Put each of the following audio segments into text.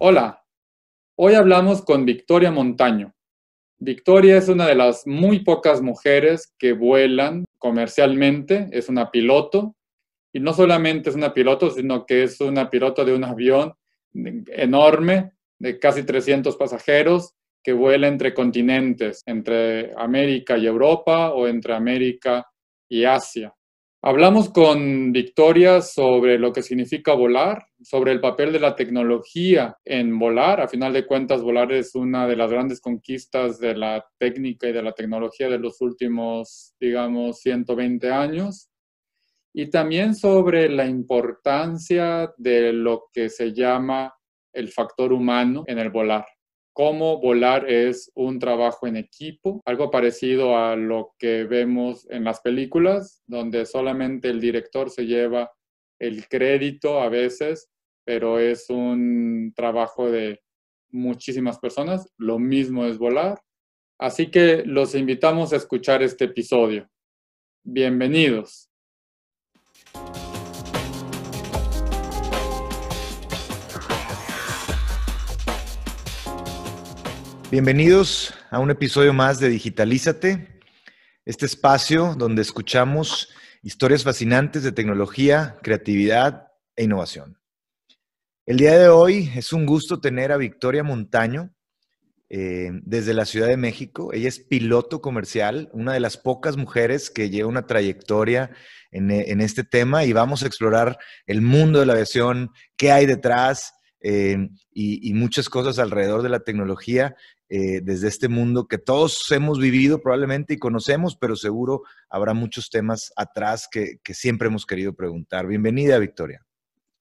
Hola, hoy hablamos con Victoria Montaño. Victoria es una de las muy pocas mujeres que vuelan comercialmente, es una piloto, y no solamente es una piloto, sino que es una piloto de un avión enorme de casi 300 pasajeros que vuela entre continentes, entre América y Europa o entre América y Asia. Hablamos con Victoria sobre lo que significa volar, sobre el papel de la tecnología en volar. A final de cuentas, volar es una de las grandes conquistas de la técnica y de la tecnología de los últimos, digamos, 120 años. Y también sobre la importancia de lo que se llama el factor humano en el volar cómo volar es un trabajo en equipo, algo parecido a lo que vemos en las películas, donde solamente el director se lleva el crédito a veces, pero es un trabajo de muchísimas personas. Lo mismo es volar. Así que los invitamos a escuchar este episodio. Bienvenidos. Bienvenidos a un episodio más de Digitalízate, este espacio donde escuchamos historias fascinantes de tecnología, creatividad e innovación. El día de hoy es un gusto tener a Victoria Montaño eh, desde la Ciudad de México. Ella es piloto comercial, una de las pocas mujeres que lleva una trayectoria en, este tema y vamos a explorar el mundo de la aviación, qué hay detrás, eh, y, muchas cosas alrededor de la tecnología eh, desde este mundo que todos hemos vivido probablemente y conocemos, pero seguro habrá muchos temas atrás que, siempre hemos querido preguntar. Bienvenida, Victoria.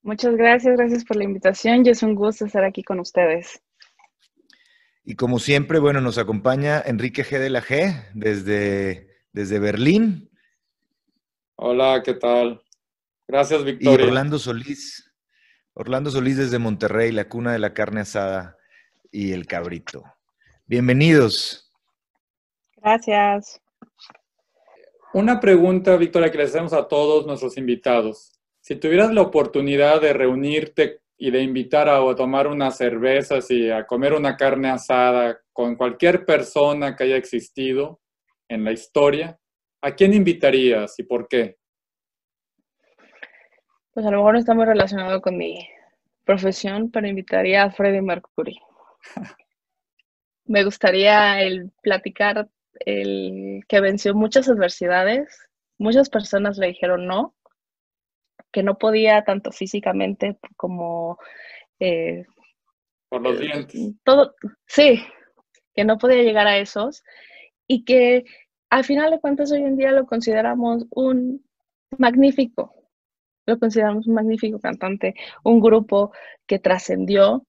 Muchas gracias, gracias por la invitación y es un gusto estar aquí con ustedes. Y como siempre, bueno, nos acompaña Enrique G. de la G desde, desde Berlín. Hola, ¿qué tal? Gracias, Victoria. Y Orlando Solís Orlando Solís desde Monterrey, la cuna de la carne asada y el cabrito. Bienvenidos. Gracias. Una pregunta, Victoria, que le hacemos a todos nuestros invitados. Si tuvieras la oportunidad de reunirte y de invitar a, a tomar unas cervezas y a comer una carne asada con cualquier persona que haya existido en la historia, ¿a quién invitarías y por qué? Pues a lo mejor no está muy relacionado con mi profesión, pero invitaría a Freddie Mercury. Me gustaría el platicar el que venció muchas adversidades. Muchas personas le dijeron no, que no podía tanto físicamente como eh, por los dientes. Todo, sí, que no podía llegar a esos y que al final de cuentas hoy en día lo consideramos un magnífico, lo consideramos un magnífico cantante, un grupo que trascendió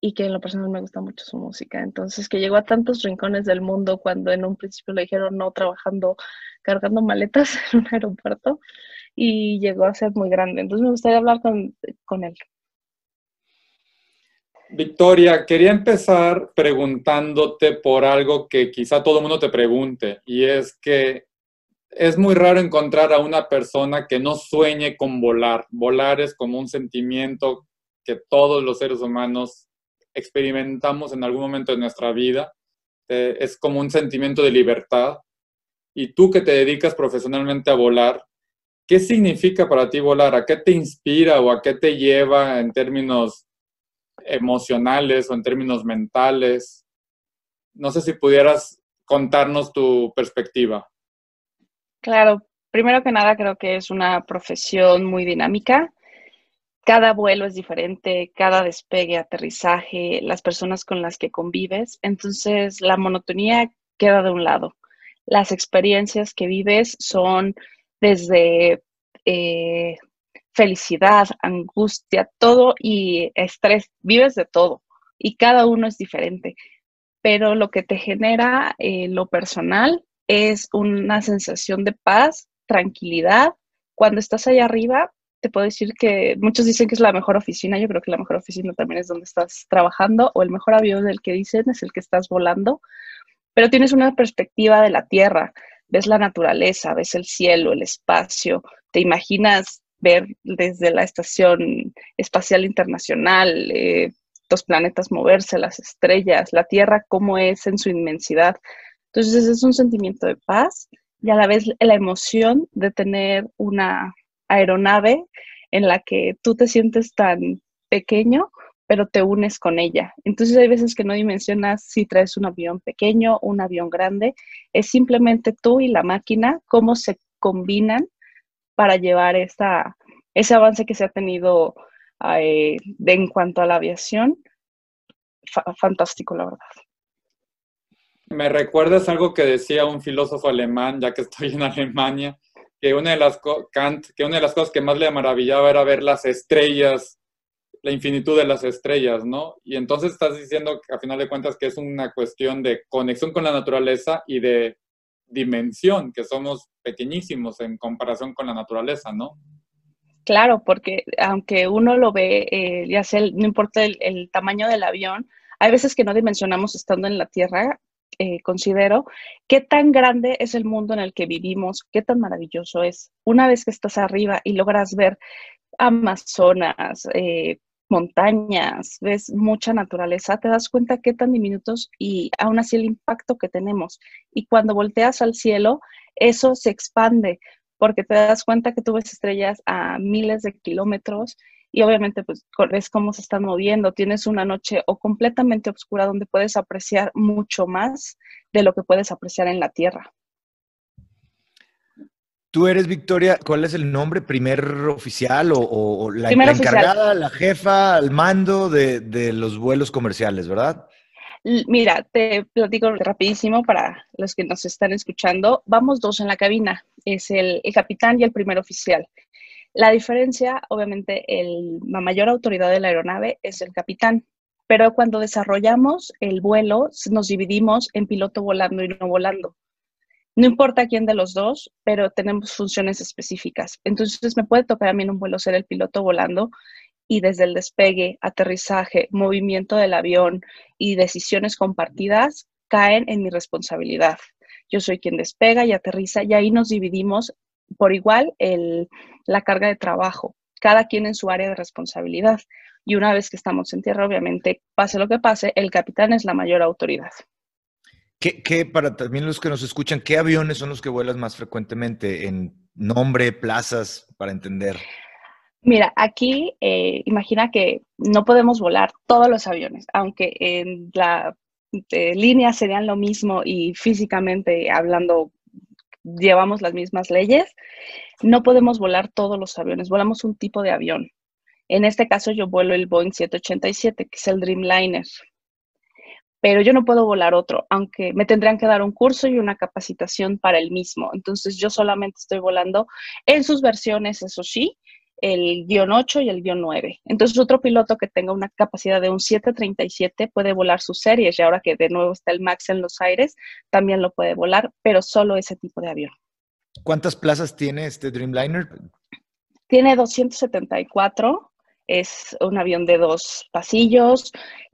y que en lo personal me gusta mucho su música. Entonces, que llegó a tantos rincones del mundo cuando en un principio le dijeron no trabajando, cargando maletas en un aeropuerto y llegó a ser muy grande. Entonces, me gustaría hablar con, con él. Victoria, quería empezar preguntándote por algo que quizá todo el mundo te pregunte, y es que es muy raro encontrar a una persona que no sueñe con volar. Volar es como un sentimiento que todos los seres humanos experimentamos en algún momento de nuestra vida. Es como un sentimiento de libertad. Y tú que te dedicas profesionalmente a volar, ¿qué significa para ti volar? ¿A qué te inspira o a qué te lleva en términos emocionales o en términos mentales? No sé si pudieras contarnos tu perspectiva. Claro, primero que nada creo que es una profesión muy dinámica. Cada vuelo es diferente, cada despegue, aterrizaje, las personas con las que convives. Entonces, la monotonía queda de un lado. Las experiencias que vives son desde eh, felicidad, angustia, todo y estrés. Vives de todo y cada uno es diferente. Pero lo que te genera eh, lo personal es una sensación de paz, tranquilidad. Cuando estás allá arriba, te puedo decir que muchos dicen que es la mejor oficina, yo creo que la mejor oficina también es donde estás trabajando o el mejor avión del que dicen es el que estás volando, pero tienes una perspectiva de la Tierra, ves la naturaleza, ves el cielo, el espacio, te imaginas ver desde la Estación Espacial Internacional, eh, los planetas moverse, las estrellas, la Tierra, cómo es en su inmensidad. Entonces es un sentimiento de paz y a la vez la emoción de tener una aeronave en la que tú te sientes tan pequeño, pero te unes con ella. Entonces hay veces que no dimensionas si traes un avión pequeño, un avión grande, es simplemente tú y la máquina, cómo se combinan para llevar esa, ese avance que se ha tenido eh, en cuanto a la aviación. fantástico, la verdad. Me recuerdas algo que decía un filósofo alemán, ya que estoy en Alemania, que una de las, Kant, que una de las cosas que más le maravillaba era ver las estrellas, la infinitud de las estrellas, ¿no? Y entonces estás diciendo, a final de cuentas, que es una cuestión de conexión con la naturaleza y de dimensión, que somos pequeñísimos en comparación con la naturaleza, ¿no? Claro, porque aunque uno lo ve, eh, ya sea, no importa el, tamaño del avión, hay veces que no dimensionamos estando en la Tierra, eh, considero, qué tan grande es el mundo en el que vivimos, qué tan maravilloso es. Una vez que estás arriba y logras ver Amazonas, eh, montañas, ves mucha naturaleza, te das cuenta qué tan diminutos y aún así el impacto que tenemos. Y cuando volteas al cielo, eso se expande porque te das cuenta que tú ves estrellas a miles de kilómetros y obviamente pues ves cómo se están moviendo. Tienes una noche o completamente oscura donde puedes apreciar mucho más de lo que puedes apreciar en la Tierra. Tú eres Victoria, ¿cuál es el nombre? ¿Primer oficial o, la, encargada, la jefa al mando de, los vuelos comerciales, verdad? Mira, te platico rapidísimo para los que nos están escuchando. Vamos dos en la cabina, es el, capitán y el primer oficial. La diferencia, obviamente, la mayor autoridad de la aeronave es el capitán, pero cuando desarrollamos el vuelo nos dividimos en piloto volando y no volando. No importa quién de los dos, pero tenemos funciones específicas. Entonces me puede tocar a mí un vuelo ser el piloto volando y desde el despegue, aterrizaje, movimiento del avión y decisiones compartidas caen en mi responsabilidad. Yo soy quien despega y aterriza y ahí nos dividimos por igual la carga de trabajo, cada quien en su área de responsabilidad. Y una vez que estamos en tierra, obviamente, pase lo que pase, el capitán es la mayor autoridad. ¿Qué, para también los que nos escuchan, qué aviones son los que vuelas más frecuentemente en nombre, plazas, para entender? Mira, aquí eh, imagina que no podemos volar todos los aviones, aunque en la eh, línea serían lo mismo y físicamente hablando llevamos las mismas leyes, no podemos volar todos los aviones, volamos un tipo de avión. En este caso yo vuelo el Boeing 787, que es el Dreamliner pero yo no puedo volar otro, aunque me tendrían que dar un curso y una capacitación para el mismo. Entonces yo solamente estoy volando en sus versiones, eso sí, el guion 8 y el guion 9. Entonces otro piloto que tenga una capacidad de un 737 puede volar sus series y ahora que de nuevo está el MAX en los aires, también lo puede volar, pero solo ese tipo de avión. ¿Cuántas plazas tiene este Dreamliner? Tiene 274 es un avión de dos pasillos,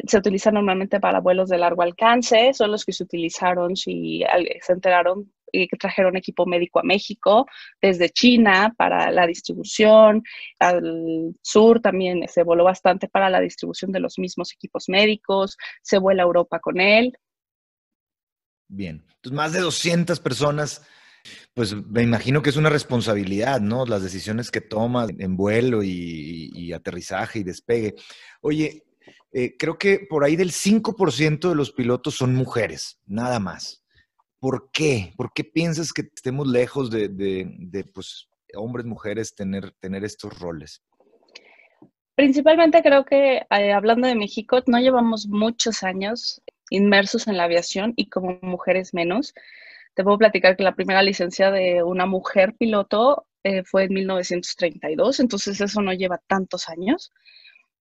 se utiliza normalmente para vuelos de largo alcance, son los que se utilizaron si se enteraron que trajeron equipo médico a México, desde China para la distribución, al sur también se voló bastante para la distribución de los mismos equipos médicos, se vuela a Europa con él. Bien, entonces más de 200 personas pues me imagino que es una responsabilidad, ¿no? Las decisiones que toma en vuelo y, aterrizaje y despegue. Oye, eh, creo que por ahí del 5% de los pilotos son mujeres, nada más. ¿Por qué? ¿Por qué piensas que estemos lejos de, pues, hombres, mujeres, tener, tener estos roles? Principalmente creo que eh, hablando de México, no llevamos muchos años inmersos en la aviación y como mujeres menos. Te puedo platicar que la primera licencia de una mujer piloto eh, fue en 1932, entonces eso no lleva tantos años.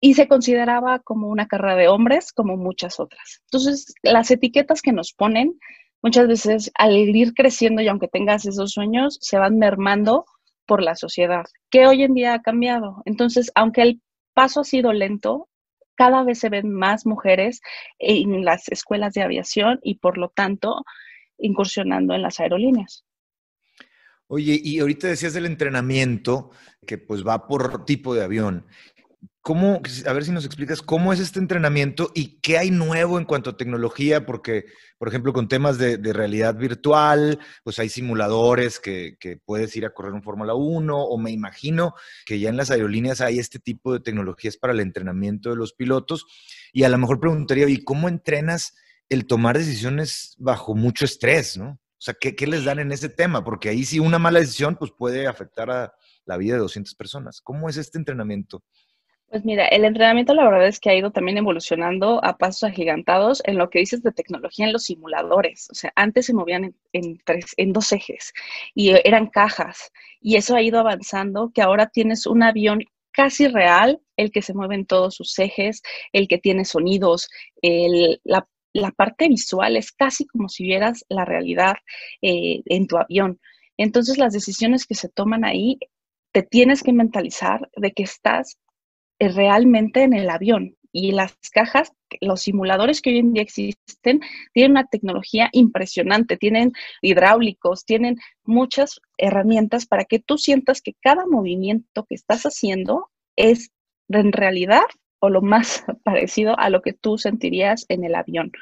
Y se consideraba como una carrera de hombres, como muchas otras. Entonces, las etiquetas que nos ponen, muchas veces al ir creciendo y aunque tengas esos sueños, se van mermando por la sociedad, que hoy en día ha cambiado. Entonces, aunque el paso ha sido lento, cada vez se ven más mujeres en las escuelas de aviación y por lo tanto incursionando en las aerolíneas. Oye, y ahorita decías del entrenamiento, que pues va por tipo de avión. ¿Cómo, a ver si nos explicas cómo es este entrenamiento y qué hay nuevo en cuanto a tecnología? Porque, por ejemplo, con temas de, realidad virtual, pues hay simuladores que, puedes ir a correr un Fórmula 1 o me imagino que ya en las aerolíneas hay este tipo de tecnologías para el entrenamiento de los pilotos. Y a lo mejor preguntaría, ¿y cómo entrenas el tomar decisiones bajo mucho estrés, no? O sea, ¿qué, ¿qué les dan en ese tema? Porque ahí sí una mala decisión pues puede afectar a la vida de 200 personas. ¿Cómo es este entrenamiento? Pues mira, el entrenamiento la verdad es que ha ido también evolucionando a pasos agigantados en lo que dices de tecnología en los simuladores. O sea, antes se movían en, tres, en dos ejes y eran cajas y eso ha ido avanzando que ahora tienes un avión casi real, el que se mueve en todos sus ejes, el que tiene sonidos, la, parte visual es casi como si vieras la realidad eh, en tu avión. Entonces las decisiones que se toman ahí, te tienes que mentalizar de que estás realmente en el avión. Y las cajas, los simuladores que hoy en día existen, tienen una tecnología impresionante, tienen hidráulicos, tienen muchas herramientas para que tú sientas que cada movimiento que estás haciendo es en realidad o lo más parecido a lo que tú sentirías en el avión.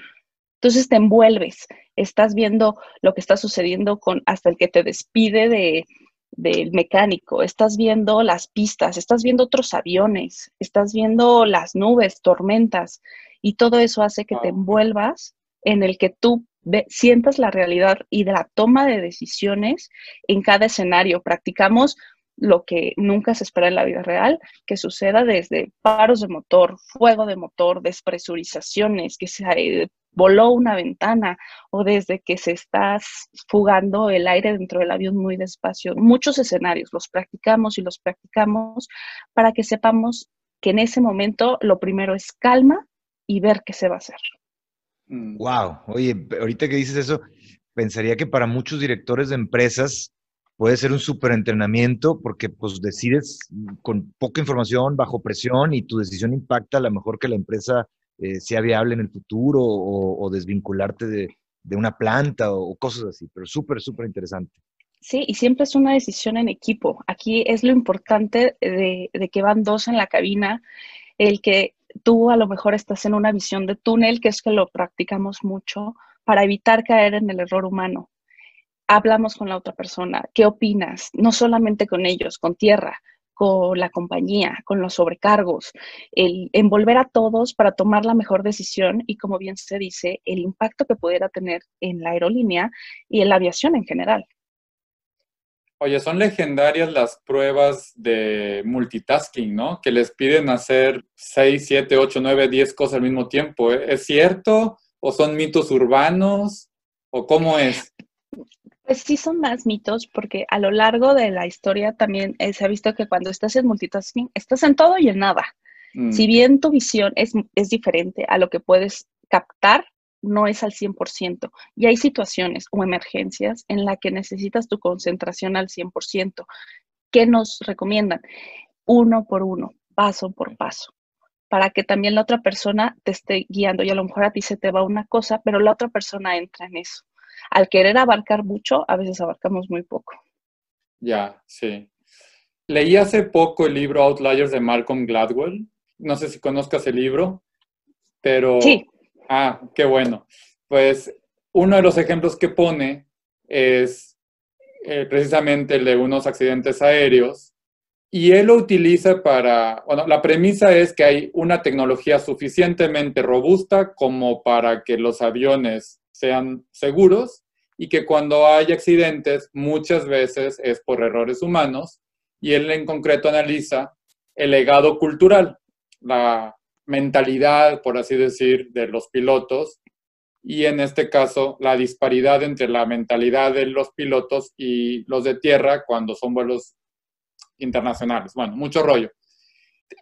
Entonces te envuelves, estás viendo lo que está sucediendo con hasta el que te despide de, del mecánico, estás viendo las pistas, estás viendo otros aviones, estás viendo las nubes, tormentas, y todo eso hace que te envuelvas en el que tú sientas la realidad y de la toma de decisiones en cada escenario. Practicamos lo que nunca se espera en la vida real, que suceda desde paros de motor, fuego de motor, despresurizaciones, que se voló una ventana o desde que se está fugando el aire dentro del avión muy despacio. Muchos escenarios los practicamos y los practicamos para que sepamos que en ese momento lo primero es calma y ver qué se va a hacer. Wow, mm. oye, ahorita que dices eso, pensaría que para muchos directores de empresas puede ser un súper entrenamiento porque pues decides con poca información, bajo presión y tu decisión impacta a lo mejor que la empresa eh, sea viable en el futuro o, desvincularte de, una planta o, cosas así, pero súper, súper interesante. Sí, y siempre es una decisión en equipo. Aquí es lo importante de, de que van dos en la cabina, el que tú a lo mejor estás en una visión de túnel, que es que lo practicamos mucho, para evitar caer en el error humano. Hablamos con la otra persona, ¿qué opinas? No solamente con ellos, con tierra, con la compañía, con los sobrecargos, el envolver a todos para tomar la mejor decisión y, como bien se dice, el impacto que pudiera tener en la aerolínea y en la aviación en general. Oye, son legendarias las pruebas de multitasking, ¿no? Que les piden hacer 6, 7, 8, 9, 10 cosas al mismo tiempo. ¿Es cierto? ¿O son mitos urbanos? ¿O cómo es? Pues sí son más mitos porque a lo largo de la historia también eh, se ha visto que cuando estás en multitasking estás en todo y en nada. Mm. Si bien tu visión es, es diferente a lo que puedes captar, no es al 100%. Y hay situaciones o emergencias en las que necesitas tu concentración al 100%. ¿Qué nos recomiendan? Uno por uno, paso por paso, para que también la otra persona te esté guiando y a lo mejor a ti se te va una cosa, pero la otra persona entra en eso al querer abarcar mucho, a veces abarcamos muy poco. Ya, sí. Leí hace poco el libro Outliers de Malcolm Gladwell. No sé si conozcas el libro, pero... Sí. Ah, qué bueno. Pues uno de los ejemplos que pone es eh, precisamente el de unos accidentes aéreos y él lo utiliza para, bueno, la premisa es que hay una tecnología suficientemente robusta como para que los aviones sean seguros y que cuando hay accidentes muchas veces es por errores humanos y él en concreto analiza el legado cultural, la mentalidad, por así decir, de los pilotos y en este caso la disparidad entre la mentalidad de los pilotos y los de tierra cuando son vuelos internacionales. Bueno, mucho rollo.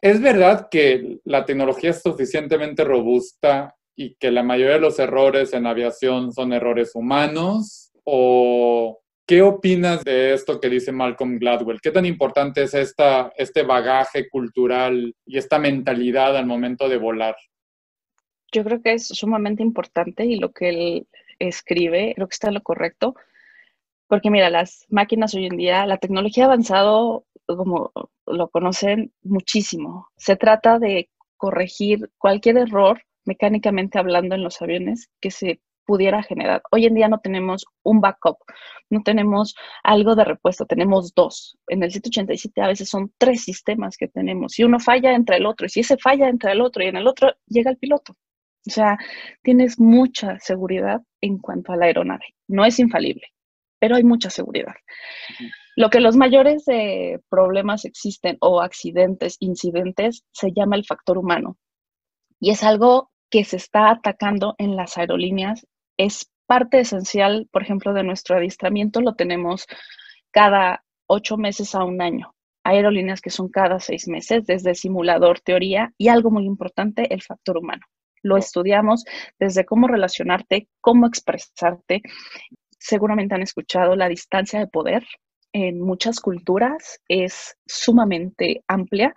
Es verdad que la tecnología es suficientemente robusta y que la mayoría de los errores en aviación son errores humanos? ¿O qué opinas de esto que dice Malcolm Gladwell? ¿Qué tan importante es esta, este bagaje cultural y esta mentalidad al momento de volar? Yo creo que es sumamente importante y lo que él escribe, creo que está en lo correcto, porque mira, las máquinas hoy en día, la tecnología ha avanzado como lo conocen muchísimo. Se trata de corregir cualquier error mecánicamente hablando en los aviones que se pudiera generar. Hoy en día no tenemos un backup, no tenemos algo de repuesto, tenemos dos. En el 787 a veces son tres sistemas que tenemos y uno falla entre el otro y si ese falla entre el otro y en el otro llega el piloto. O sea, tienes mucha seguridad en cuanto a la aeronave. No es infalible, pero hay mucha seguridad. Lo que los mayores eh, problemas existen o accidentes, incidentes, se llama el factor humano. Y es algo que se está atacando en las aerolíneas. Es parte esencial, por ejemplo, de nuestro adiestramiento. Lo tenemos cada ocho meses a un año. aerolíneas que son cada seis meses, desde simulador, teoría y algo muy importante, el factor humano. Lo estudiamos desde cómo relacionarte, cómo expresarte. Seguramente han escuchado la distancia de poder, en muchas culturas es sumamente amplia,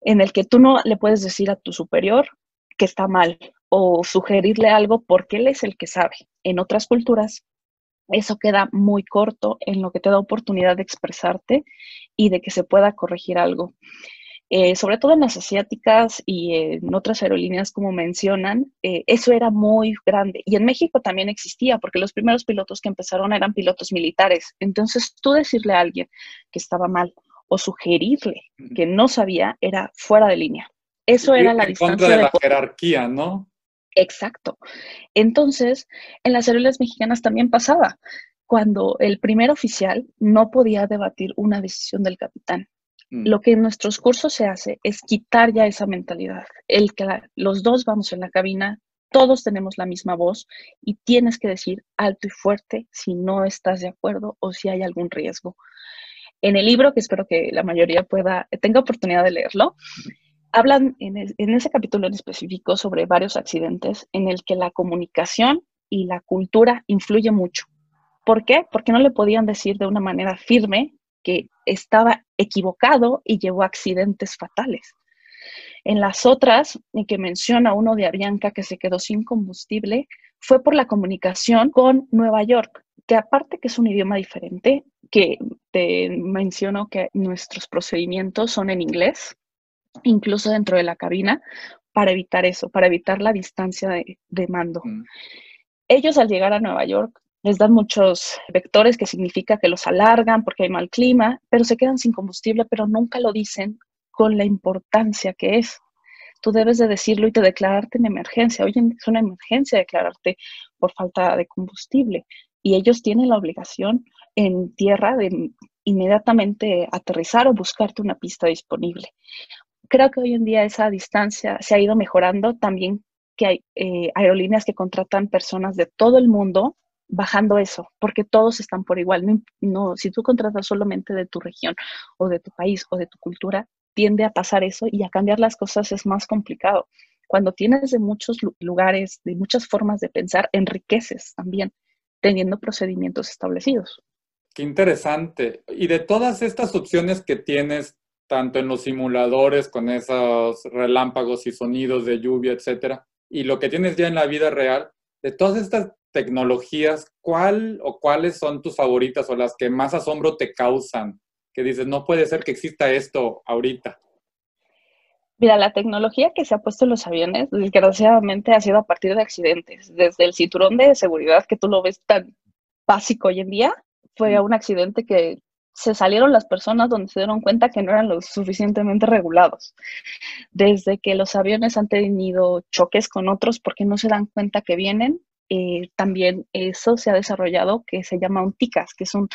en el que tú no le puedes decir a tu superior que está mal o sugerirle algo porque él es el que sabe. En otras culturas eso queda muy corto en lo que te da oportunidad de expresarte y de que se pueda corregir algo. Eh, sobre todo en las asiáticas y en otras aerolíneas, como mencionan, eh, eso era muy grande. Y en México también existía, porque los primeros pilotos que empezaron eran pilotos militares. Entonces, tú decirle a alguien que estaba mal o sugerirle que no sabía era fuera de línea. Eso era la distancia. de la jerarquía, ¿no? Exacto. Entonces, en las aerolíneas mexicanas también pasaba, cuando el primer oficial no podía debatir una decisión del capitán Mm. Lo que en nuestros cursos se hace es quitar ya esa mentalidad. El que los dos vamos en la cabina, todos tenemos la misma voz y tienes que decir alto y fuerte si no estás de acuerdo o si hay algún riesgo. En el libro, que espero que la mayoría pueda, tenga oportunidad de leerlo, hablan en, en ese capítulo en específico sobre varios accidentes en el que la comunicación y la cultura influye mucho. ¿Por qué? Porque no le podían decir de una manera firme que estaba equivocado y llevó a accidentes fatales. En las otras, y que menciona uno de Avianca que se quedó sin combustible, fue por la comunicación con Nueva York, que aparte que es un idioma diferente, que te menciono que nuestros procedimientos son en inglés, incluso dentro de la cabina, para evitar eso, para evitar la distancia de, de mando. Mm. Ellos al llegar a Nueva York les dan muchos vectores que significa que los alargan porque hay mal clima, pero se quedan sin combustible, pero nunca lo dicen con la importancia que es. Tú debes de decirlo y te declararte en emergencia. Oye, es una emergencia declararte por falta de combustible. Y ellos tienen la obligación en tierra de inmediatamente aterrizar o buscarte una pista disponible. Creo que hoy en día esa distancia se ha ido mejorando. También que hay eh, aerolíneas que contratan personas de todo el mundo bajando eso, porque todos están por igual. No, si tú contratas solamente de tu región o de tu país o de tu cultura, tiende a pasar eso y a cambiar las cosas es más complicado. Cuando tienes de muchos lugares, de muchas formas de pensar, enriqueces también teniendo procedimientos establecidos. Qué interesante. Y de todas estas opciones que tienes, tanto en los simuladores con esos relámpagos y sonidos de lluvia, etcétera, y lo que tienes ya en la vida real, de todas estas tecnologías, ¿cuál o cuáles son tus favoritas o las que más asombro te causan? Que dices, no puede ser que exista esto ahorita. Mira, la tecnología que se ha puesto en los aviones, desgraciadamente, ha sido a partir de accidentes. Desde el cinturón de seguridad, que tú lo ves tan básico hoy en día, fue un accidente que se salieron las personas donde se dieron cuenta que no eran lo suficientemente regulados. Desde que los aviones han tenido choques con otros porque no se dan cuenta que vienen, eh, también eso se ha desarrollado que se llama un TICAS, que es un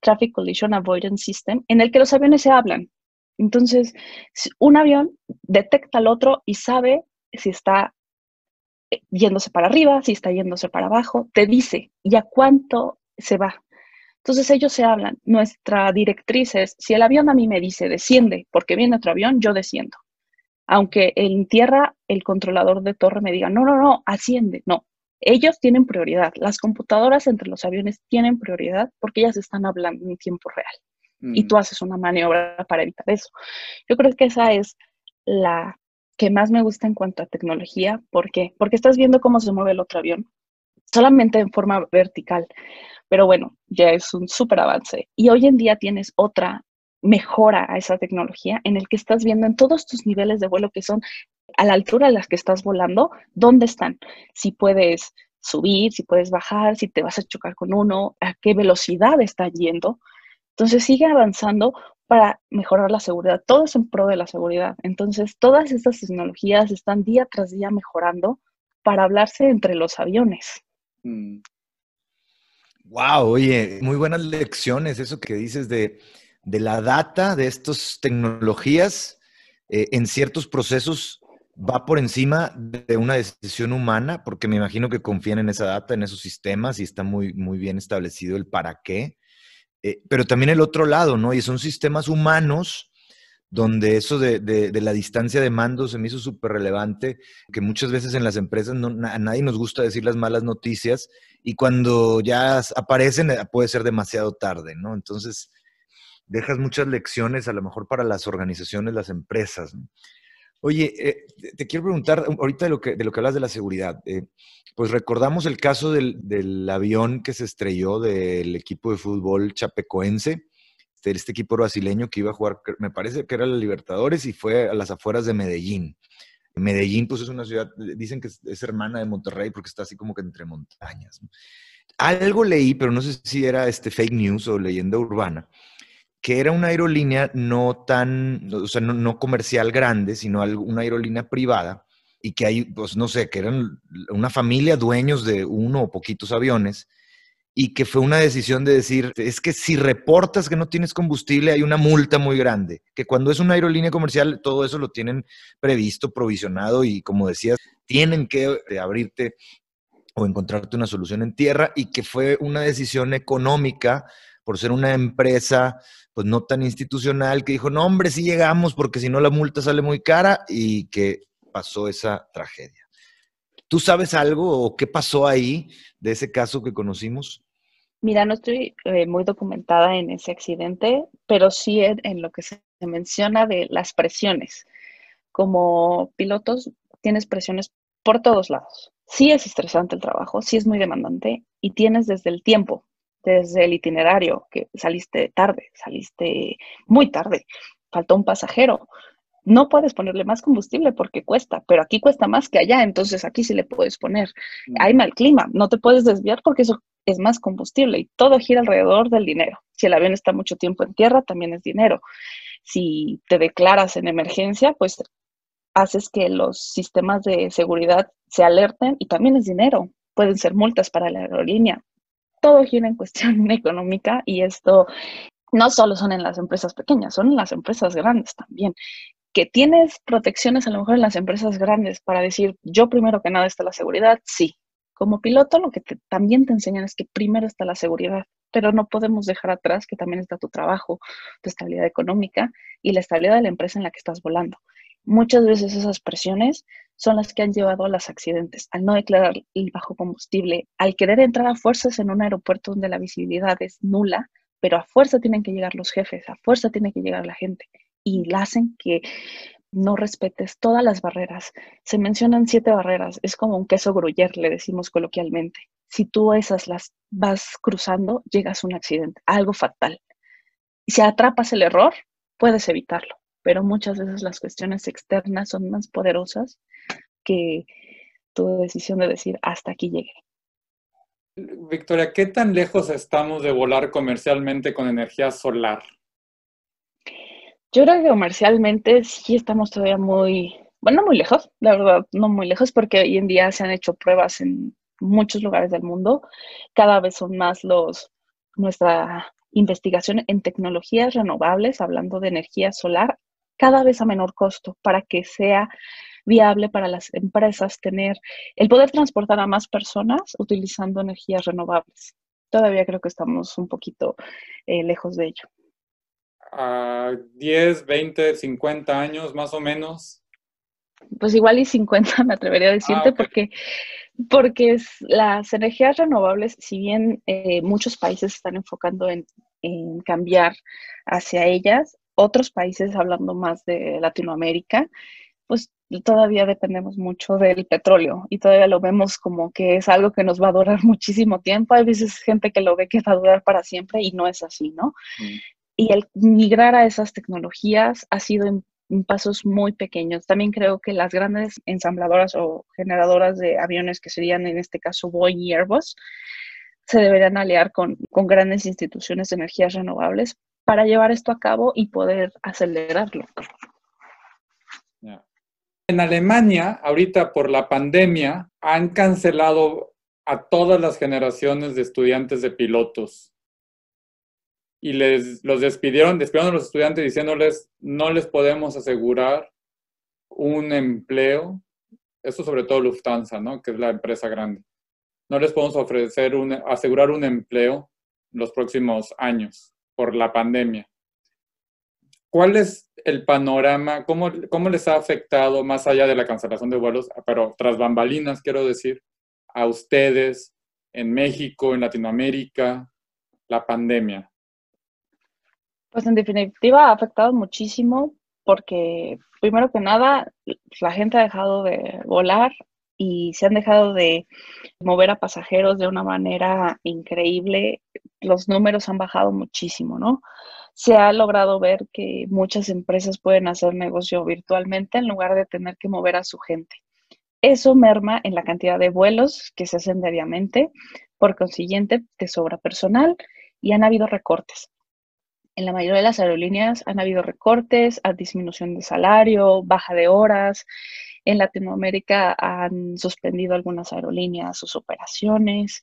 Traffic Collision Avoidance System, en el que los aviones se hablan. Entonces, un avión detecta al otro y sabe si está eh, yéndose para arriba, si está yéndose para abajo, te dice y a cuánto se va. Entonces ellos se hablan. Nuestra directriz es, si el avión a mí me dice desciende porque viene otro avión, yo desciendo. Aunque en tierra el controlador de torre me diga, no, no, no, asciende. No, ellos tienen prioridad. Las computadoras entre los aviones tienen prioridad porque ellas están hablando en tiempo real. Y tú mm. haces una maniobra para evitar eso. Yo creo que esa es la que más me gusta en cuanto a tecnología. ¿Por qué? Porque estás viendo cómo se mueve el otro avión, solamente en forma vertical. Pero bueno, ya es un súper avance. Y hoy en día tienes otra mejora a esa tecnología en el que estás viendo en todos tus niveles de vuelo que son a la altura a las que estás volando, dónde están. Si puedes subir, si puedes bajar, si te vas a chocar con uno, a qué velocidad está yendo. Entonces sigue avanzando para mejorar la seguridad. Todo es en pro de la seguridad. Entonces todas estas tecnologías están día tras día mejorando para hablarse entre los aviones. Wow, oye, muy buenas lecciones eso que dices de, la data de estas tecnologías eh, en ciertos procesos va por encima de una decisión humana, porque me imagino que confían en esa data, en esos sistemas y está muy, muy bien establecido el para qué. Eh, pero también el otro lado, ¿no? Y son sistemas humanos donde eso de, la distancia de mando se me hizo súper relevante, que muchas veces en las empresas a nadie nos gusta decir las malas noticias y cuando ya aparecen eh, puede ser demasiado tarde, ¿no? Entonces, dejas muchas lecciones a lo mejor para las organizaciones, las empresas. ¿no? Oye, eh, te quiero preguntar ahorita de lo que, de lo que hablas de la seguridad. Eh, pues recordamos el caso del, avión que se estrelló del equipo de fútbol chapecoense, este, este, equipo brasileño que iba a jugar, me parece que era la Libertadores y fue a las afueras de Medellín. Medellín, pues es una ciudad, dicen que es, hermana de Monterrey porque está así como que entre montañas. Algo leí, pero no sé si era este fake news o leyenda urbana, que era una aerolínea no tan, o sea, no, comercial grande, sino una aerolínea privada y que hay, pues no sé, que eran una familia dueños de uno o poquitos aviones y que fue una decisión de decir, es que si reportas que no tienes combustible hay una multa muy grande, que cuando es una aerolínea comercial todo eso lo tienen previsto, provisionado y como decías, tienen que eh, abrirte o encontrarte una solución en tierra y que fue una decisión económica por ser una empresa pues no tan institucional que dijo, no hombre, sí llegamos porque si no la multa sale muy cara y que pasó esa tragedia. ¿Tú sabes algo o qué pasó ahí de ese caso que conocimos? Mira, no estoy eh, muy documentada en ese accidente, pero sí en, en, lo que se menciona de las presiones. Como pilotos tienes presiones por todos lados. Sí es estresante el trabajo, sí es muy demandante y tienes desde el tiempo, desde el itinerario, que saliste tarde, saliste muy tarde, faltó un pasajero. No puedes ponerle más combustible porque cuesta, pero aquí cuesta más que allá, entonces aquí sí le puedes poner. Hay mal clima, no te puedes desviar porque eso es más combustible y todo gira alrededor del dinero. Si el avión está mucho tiempo en tierra, también es dinero. Si te declaras en emergencia, pues haces que los sistemas de seguridad se alerten y también es dinero. Pueden ser multas para la aerolínea, todo gira en cuestión económica y esto no solo son en las empresas pequeñas, son en las empresas grandes también. Que tienes protecciones a lo mejor en las empresas grandes para decir, yo primero que nada está la seguridad, sí. Como piloto lo que también te enseñan es que primero está la seguridad, pero no podemos dejar atrás que también está tu trabajo, tu estabilidad económica y la estabilidad de la empresa en la que estás volando. Muchas veces esas presiones son las que han llevado a los accidentes, al no declarar el bajo combustible, al querer entrar a fuerzas en un aeropuerto donde la visibilidad es nula, pero a fuerza tienen que llegar los jefes, a fuerza tiene que llegar la gente y hacen que no respetes todas las barreras. Se mencionan siete barreras, es como un queso gruyer, le decimos coloquialmente. Si tú esas las vas cruzando, llegas a un accidente, algo fatal. Si atrapas el error, puedes evitarlo pero muchas veces las cuestiones externas son más poderosas que tu decisión de decir hasta aquí llegué. Victoria, ¿qué tan lejos estamos de volar comercialmente con energía solar? Yo creo que comercialmente sí estamos todavía muy, bueno, muy lejos, la verdad, no muy lejos, porque hoy en día se han hecho pruebas en muchos lugares del mundo. Cada vez son más los, nuestra investigación en tecnologías renovables, hablando de energía solar, cada vez a menor costo para que sea viable para las empresas tener el poder transportar a más personas utilizando energías renovables. Todavía creo que estamos un poquito eh, lejos de ello. A 10, 20, 50 años más o menos. Pues igual y 50 me atrevería a decirte ah, porque, porque las energías renovables, si bien eh, muchos países están enfocando en, en cambiar hacia ellas, otros países, hablando más de Latinoamérica, pues todavía dependemos mucho del petróleo y todavía lo vemos como que es algo que nos va a durar muchísimo tiempo. Hay veces gente que lo ve que va a durar para siempre y no es así, ¿no? Mm. Y el migrar a esas tecnologías ha sido en, pasos muy pequeños. También creo que las grandes ensambladoras o generadoras de aviones, que serían en este caso Boeing y Airbus, se deberían aliar con, con grandes instituciones de energías renovables para llevar esto a cabo y poder acelerarlo. En Alemania, ahorita por la pandemia, han cancelado a todas las generaciones de estudiantes de pilotos. Y les los despidieron, despidieron a los estudiantes diciéndoles, no les podemos asegurar un empleo. Esto sobre todo Lufthansa, ¿no? Que es la empresa grande. No les podemos ofrecer un, asegurar un empleo los próximos años por la pandemia. ¿Cuál es el panorama? ¿Cómo, ¿Cómo les ha afectado, más allá de la cancelación de vuelos, pero tras bambalinas, quiero decir, a ustedes en México, en Latinoamérica, la pandemia? Pues en definitiva ha afectado muchísimo porque, primero que nada, la gente ha dejado de volar y se han dejado de mover a pasajeros de una manera increíble. Los números han bajado muchísimo, ¿no? Se ha logrado ver que muchas empresas pueden hacer negocio virtualmente en lugar de tener que mover a su gente. Eso merma en la cantidad de vuelos que se hacen diariamente, por consiguiente, te sobra personal y han habido recortes. En la mayoría de las aerolíneas han habido recortes, a disminución de salario, baja de horas, en Latinoamérica han suspendido algunas aerolíneas sus operaciones,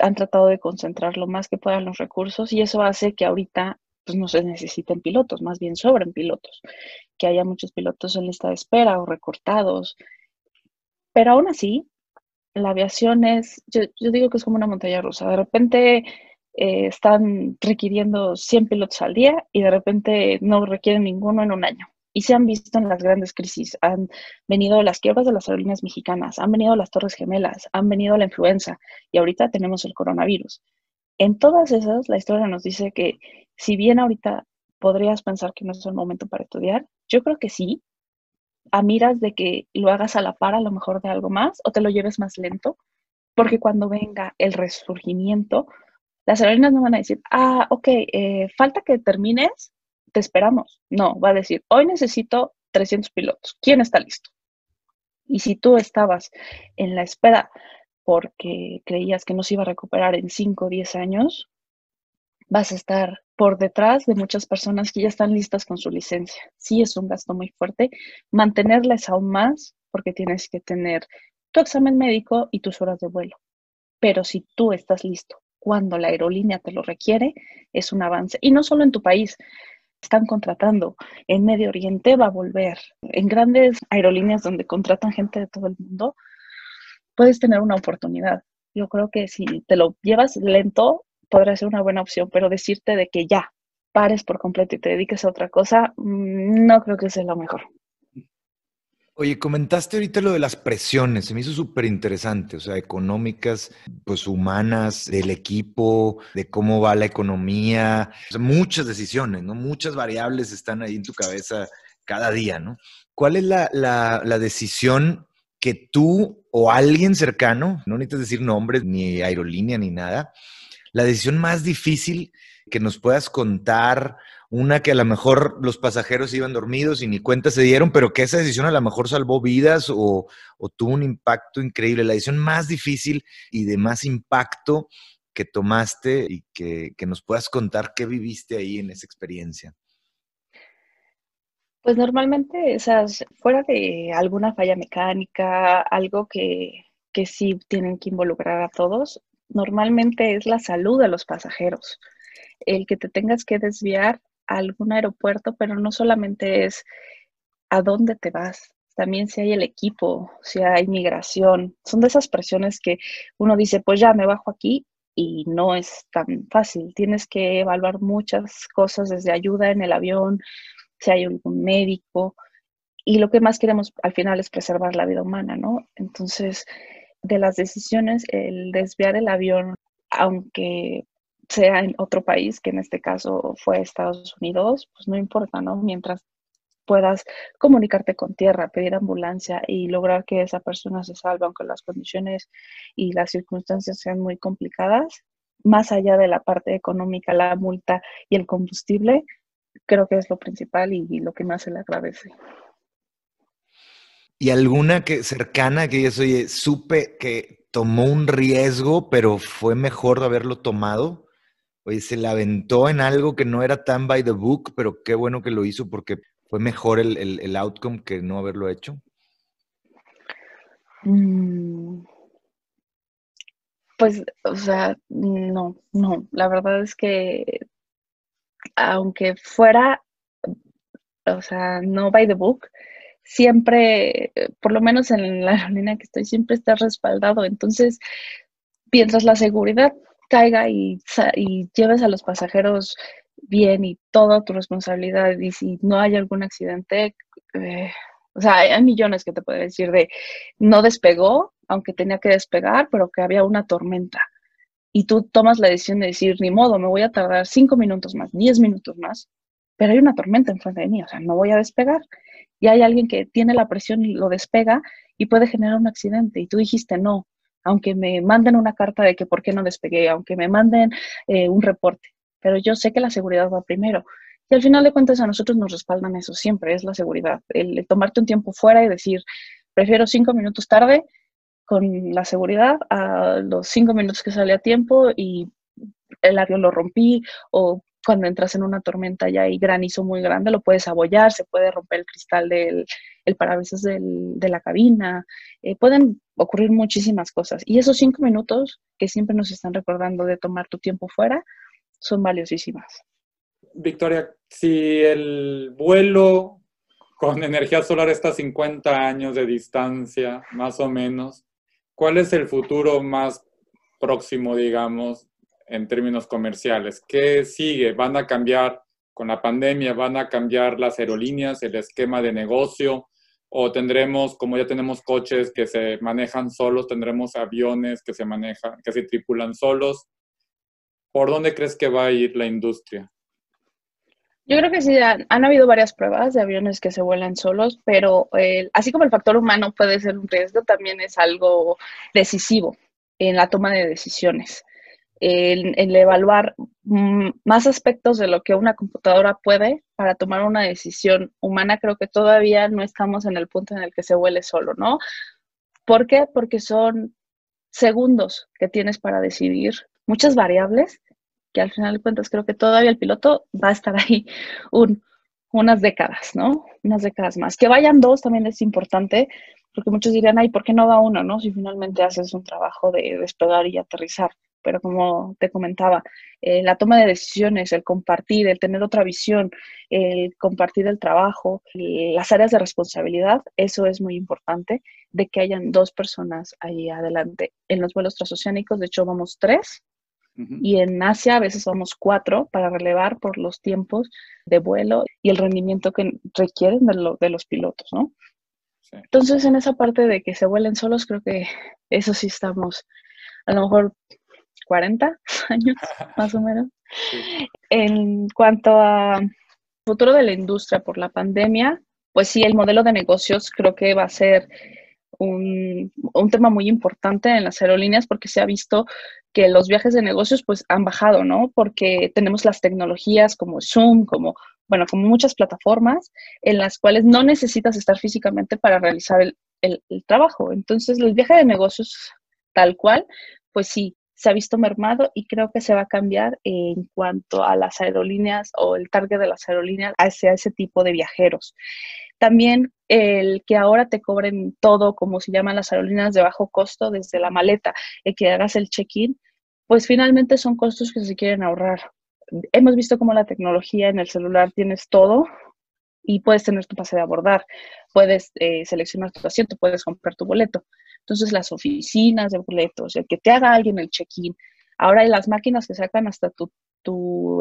han tratado de concentrar lo más que puedan los recursos y eso hace que ahorita pues, no se necesiten pilotos, más bien sobren pilotos, que haya muchos pilotos en lista de espera o recortados. Pero aún así, la aviación es, yo, digo que es como una montaña rusa. De repente eh, están requiriendo 100 pilotos al día y de repente no requieren ninguno en un año y se han visto en las grandes crisis. Han venido las quiebras de las aerolíneas mexicanas, han venido las Torres Gemelas, han venido la influenza y ahorita tenemos el coronavirus. En todas esas, la historia nos dice que si bien ahorita podrías pensar que no es el momento para estudiar, yo creo que sí, a miras de que lo hagas a la par a lo mejor de algo más o te lo lleves más lento, porque cuando venga el resurgimiento, las aerolíneas no van a decir, ah, ok, eh, falta que termines te esperamos. No, va a decir, hoy necesito 300 pilotos. ¿Quién está listo? Y si tú estabas en la espera porque creías que no se iba a recuperar en 5 o 10 años, vas a estar por detrás de muchas personas que ya están listas con su licencia. Sí es un gasto muy fuerte. Mantenerles aún más porque tienes que tener tu examen médico y tus horas de vuelo. Pero si tú estás listo cuando la aerolínea te lo requiere, es un avance. Y no solo en tu país, están contratando. En Medio Oriente va a volver. En grandes aerolíneas donde contratan gente de todo el mundo, puedes tener una oportunidad. Yo creo que si te lo llevas lento, podrá ser una buena opción, pero decirte de que ya pares por completo y te dediques a otra cosa, mm, no creo que sea lo mejor. Oye, comentaste ahorita lo de las presiones, se me hizo súper interesante, o sea, económicas, pues humanas, del equipo, de cómo va la economía, muchas decisiones, ¿no? Muchas variables están ahí en tu cabeza cada día, ¿no? ¿Cuál es la, la decisión que tú o alguien cercano, no necesitas decir nombres, ni aerolínea, ni nada, la decisión más difícil que nos puedas contar una que a lo mejor los pasajeros iban dormidos y ni cuenta se dieron, pero que esa decisión a lo mejor salvó vidas o, tuvo un impacto increíble. La decisión más difícil y de más impacto que tomaste y que, nos puedas contar qué viviste ahí en esa experiencia. Pues normalmente esas, fuera de alguna falla mecánica, algo que, que sí tienen que involucrar a todos, normalmente es la salud de los pasajeros. El que te tengas que desviar algún aeropuerto, pero no solamente es a dónde te vas, también si hay el equipo, si hay migración. Son de esas presiones que uno dice, pues ya me bajo aquí y no es tan fácil. Tienes que evaluar muchas cosas desde ayuda en el avión, si hay algún médico. Y lo que más queremos al final es preservar la vida humana, ¿no? Entonces, de las decisiones, el desviar el avión, aunque sea en otro país, que en este caso fue Estados Unidos, pues no importa, ¿no? Mientras puedas comunicarte con tierra, pedir ambulancia y lograr que esa persona se salve, aunque las condiciones y las circunstancias sean muy complicadas, más allá de la parte económica, la multa y el combustible, creo que es lo principal y, lo que más se le agradece. ¿Y alguna que cercana que yo oye, supe que tomó un riesgo, pero fue mejor haberlo tomado? Oye, se la aventó en algo que no era tan by the book, pero qué bueno que lo hizo porque fue mejor el, el, outcome que no haberlo hecho. Mm. Pues, o sea, no, no. La verdad es que aunque fuera, o sea, no by the book, siempre, por lo menos en la aerolínea que estoy, siempre está respaldado. Entonces, piensas la seguridad, caiga y, lleves a los pasajeros bien y toda tu responsabilidad y si no hay algún accidente, eh, o sea, hay, millones que te puedo decir de no despegó, aunque tenía que despegar, pero que había una tormenta. Y tú tomas la decisión de decir, ni modo, me voy a tardar cinco minutos más, diez minutos más, pero hay una tormenta enfrente de mí, o sea, no voy a despegar. Y hay alguien que tiene la presión y lo despega y puede generar un accidente. Y tú dijiste, no, aunque me manden una carta de que por qué no despegué, aunque me manden eh, un reporte, pero yo sé que la seguridad va primero. Y al final de cuentas a nosotros nos respaldan eso siempre, es la seguridad, el, tomarte un tiempo fuera y decir, prefiero cinco minutos tarde con la seguridad a los cinco minutos que sale a tiempo y el avión lo rompí o cuando entras en una tormenta ya hay granizo muy grande, lo puedes abollar, se puede romper el cristal del el parabrisas de la cabina, eh, pueden ocurrir muchísimas cosas. Y esos cinco minutos que siempre nos están recordando de tomar tu tiempo fuera son valiosísimas. Victoria, si el vuelo con energía solar está a 50 años de distancia, más o menos, ¿cuál es el futuro más próximo, digamos, en términos comerciales? ¿Qué sigue? ¿Van a cambiar con la pandemia? ¿Van a cambiar las aerolíneas, el esquema de negocio? ¿O tendremos, como ya tenemos coches que se manejan solos, tendremos aviones que se manejan, que se tripulan solos? ¿Por dónde crees que va a ir la industria? Yo creo que sí, han, habido varias pruebas de aviones que se vuelan solos, pero así como el factor humano puede ser un riesgo, también es algo decisivo en la toma de decisiones el, evaluar mm, más aspectos de lo que una computadora puede para tomar una decisión humana, creo que todavía no estamos en el punto en el que se huele solo, ¿no? ¿Por qué? Porque son segundos que tienes para decidir muchas variables que al final de cuentas creo que todavía el piloto va a estar ahí unas décadas, ¿no? Unas décadas más. Que vayan dos también es importante, porque muchos dirían, ay, ¿por qué no va uno, no? Si finalmente haces un trabajo de despegar y aterrizar pero como te comentaba, eh, la toma de decisiones, el compartir, el tener otra visión, el compartir el trabajo, las áreas de responsabilidad, eso es muy importante, de que hayan dos personas ahí adelante. En los vuelos transoceánicos, de hecho, vamos tres, y en Asia a veces vamos cuatro para relevar por los tiempos de vuelo y el rendimiento que requieren de, de los pilotos, ¿no? Entonces, en esa parte de que se vuelen solos, creo que eso sí estamos a lo mejor 40 años, más o menos. En cuanto a futuro de la industria por la pandemia, pues sí, el modelo de negocios creo que va a ser un, un, tema muy importante en las aerolíneas porque se ha visto que los viajes de negocios pues han bajado, ¿no? Porque tenemos las tecnologías como Zoom, como, bueno, como muchas plataformas en las cuales no necesitas estar físicamente para realizar el, el, el trabajo. Entonces, el viaje de negocios tal cual, pues sí, se ha visto mermado y creo que se va a cambiar en cuanto a las aerolíneas o el target de las aerolíneas hacia ese tipo de viajeros. También el que ahora te cobren todo, como se llaman las aerolíneas de bajo costo, desde la maleta, el que hagas el check-in, pues finalmente son costos que se quieren ahorrar. Hemos visto cómo la tecnología en el celular tienes todo y puedes tener tu pase de abordar, puedes eh, seleccionar tu asiento, puedes comprar tu boleto. Entonces, las oficinas de boletos, el que te haga alguien el check-in. Ahora hay las máquinas que sacan hasta tu,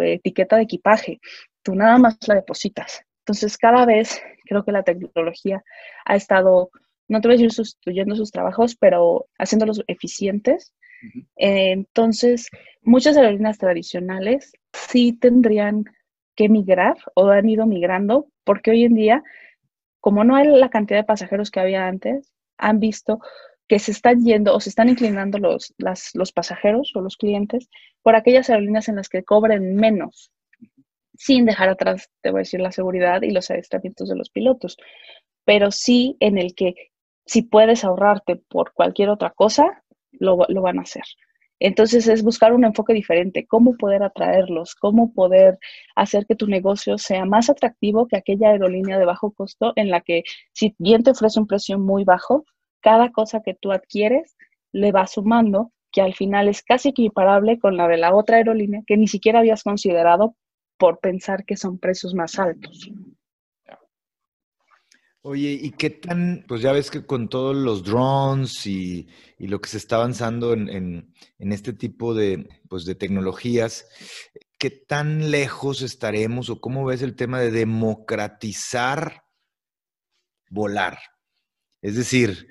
etiqueta de equipaje. Tú nada más la depositas. Entonces, cada vez creo que la tecnología ha estado, no te voy a decir sustituyendo sus trabajos, pero haciéndolos eficientes. entonces, muchas aerolíneas tradicionales sí tendrían que migrar o han ido migrando, porque hoy en día, como no hay la cantidad de pasajeros que había antes, han visto que se están yendo o se están inclinando los, los pasajeros o los clientes por aquellas aerolíneas en las que cobren menos, sin dejar atrás, te voy a decir, la seguridad y los adiestramientos de los pilotos, pero sí en el que si puedes ahorrarte por cualquier otra cosa, lo, lo van a hacer. Entonces es buscar un enfoque diferente, cómo poder atraerlos, cómo poder hacer que tu negocio sea más atractivo que aquella aerolínea de bajo costo en la que si bien te ofrece un precio muy bajo, cada cosa que tú adquieres le va sumando, que al final es casi equiparable con la de la otra aerolínea que ni siquiera habías considerado por pensar que son precios más altos. Oye, ¿y qué tan, pues ya ves que con todos los drones y, lo que se está avanzando en, este tipo de, pues de tecnologías, qué tan lejos estaremos o cómo ves el tema de democratizar volar? Es decir,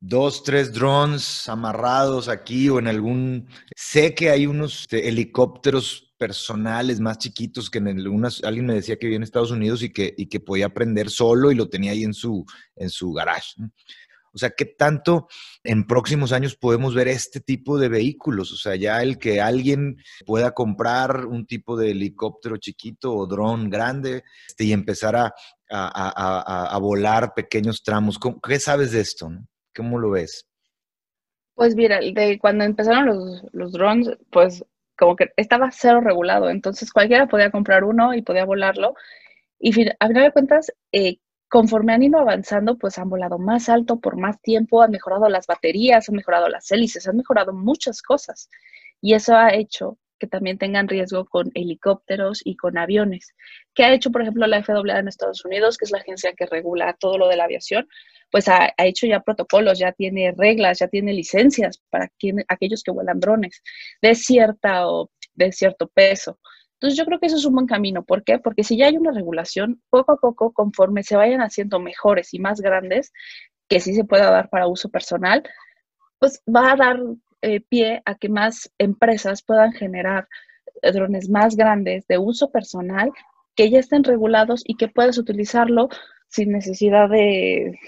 dos, tres drones amarrados aquí o en algún... Sé que hay unos este, helicópteros personales más chiquitos que en algunas... Alguien me decía que vivía en Estados Unidos y que, y que podía aprender solo y lo tenía ahí en su, en su garage. O sea, ¿qué tanto en próximos años podemos ver este tipo de vehículos? O sea, ya el que alguien pueda comprar un tipo de helicóptero chiquito o dron grande este, y empezar a, a, a, volar pequeños tramos. ¿Qué sabes de esto? ¿Cómo lo ves? Pues mira, cuando empezaron los, los drones, pues como que estaba cero regulado, entonces cualquiera podía comprar uno y podía volarlo. Y a final de cuentas, eh, conforme han ido avanzando, pues han volado más alto por más tiempo, han mejorado las baterías, han mejorado las hélices, han mejorado muchas cosas. Y eso ha hecho que también tengan riesgo con helicópteros y con aviones. ¿Qué ha hecho, por ejemplo, la FAA en Estados Unidos, que es la agencia que regula todo lo de la aviación? Pues ha, hecho ya protocolos, ya tiene reglas, ya tiene licencias para aquellos que vuelan drones de cierta o de cierto peso. Entonces yo creo que eso es un buen camino. ¿Por qué? Porque si ya hay una regulación, poco a poco, conforme se vayan haciendo mejores y más grandes, que sí se pueda dar para uso personal, pues va a dar eh, pie a que más empresas puedan generar drones más grandes de uso personal que ya estén regulados y que puedas utilizarlo sin necesidad de,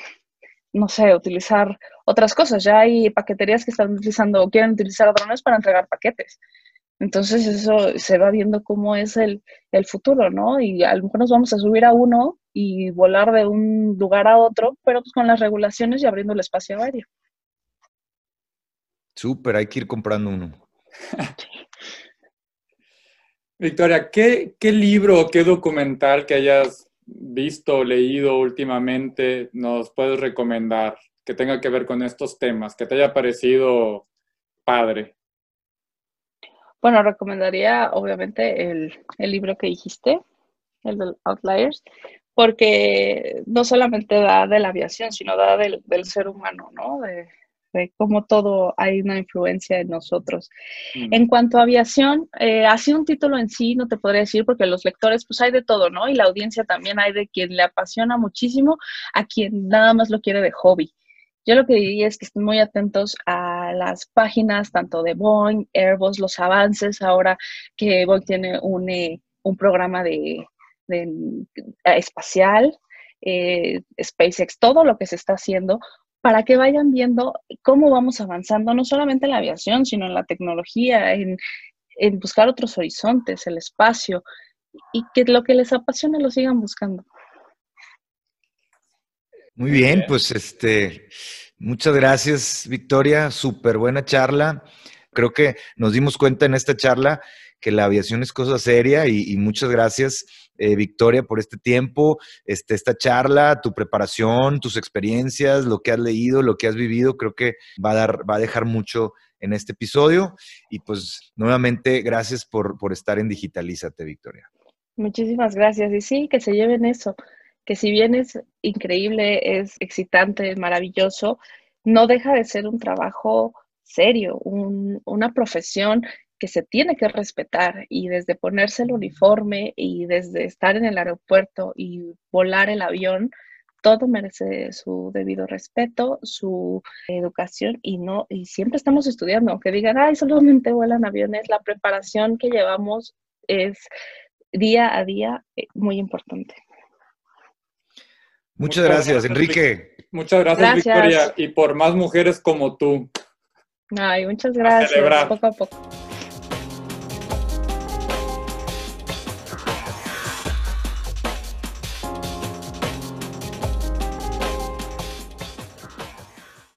no sé, utilizar otras cosas. Ya hay paqueterías que están utilizando o quieren utilizar drones para entregar paquetes. Entonces eso se va viendo cómo es el, el, futuro, ¿no? Y a lo mejor nos vamos a subir a uno y volar de un lugar a otro, pero pues con las regulaciones y abriendo el espacio aéreo. Súper, hay que ir comprando uno. Victoria, ¿qué, libro o qué documental que hayas visto o leído últimamente nos puedes recomendar que tenga que ver con estos temas, que te haya parecido padre? Bueno, recomendaría obviamente el, libro que dijiste, el de Outliers, porque no solamente da de la aviación, sino da del, del ser humano, ¿no? De, de cómo todo hay una influencia en nosotros. Mm. En cuanto a aviación, eh, así un título en sí no te podría decir porque los lectores pues hay de todo, ¿no? Y la audiencia también hay de quien le apasiona muchísimo a quien nada más lo quiere de hobby. Yo lo que diría es que estén muy atentos a las páginas tanto de Boeing, Airbus, los avances ahora que Boeing tiene un, eh, un programa de, de espacial, eh, SpaceX, todo lo que se está haciendo para que vayan viendo cómo vamos avanzando, no solamente en la aviación, sino en la tecnología, en, buscar otros horizontes, el espacio, y que lo que les apasione lo sigan buscando. Muy bien, pues este, muchas gracias, Victoria, súper buena charla. Creo que nos dimos cuenta en esta charla que la aviación es cosa seria y, muchas gracias, eh, Victoria, por este tiempo, este, esta charla, tu preparación, tus experiencias, lo que has leído, lo que has vivido, creo que va a, dar, va a dejar mucho en este episodio. Y pues nuevamente, gracias por, por estar en Digitalízate, Victoria. Muchísimas gracias. Y sí, que se lleven eso, que si bien es increíble, es excitante, maravilloso, no deja de ser un trabajo serio, una profesión que se tiene que respetar y desde ponerse el uniforme y desde estar en el aeropuerto y volar el avión, todo merece su debido respeto, su educación y no y siempre estamos estudiando, aunque digan, "Ay, solamente vuelan aviones", la preparación que llevamos es día a día eh, muy importante. Muchas, gracias, Enrique. Muchas gracias, Victoria. Y por más mujeres como tú. Ay, muchas gracias. Poco a poco.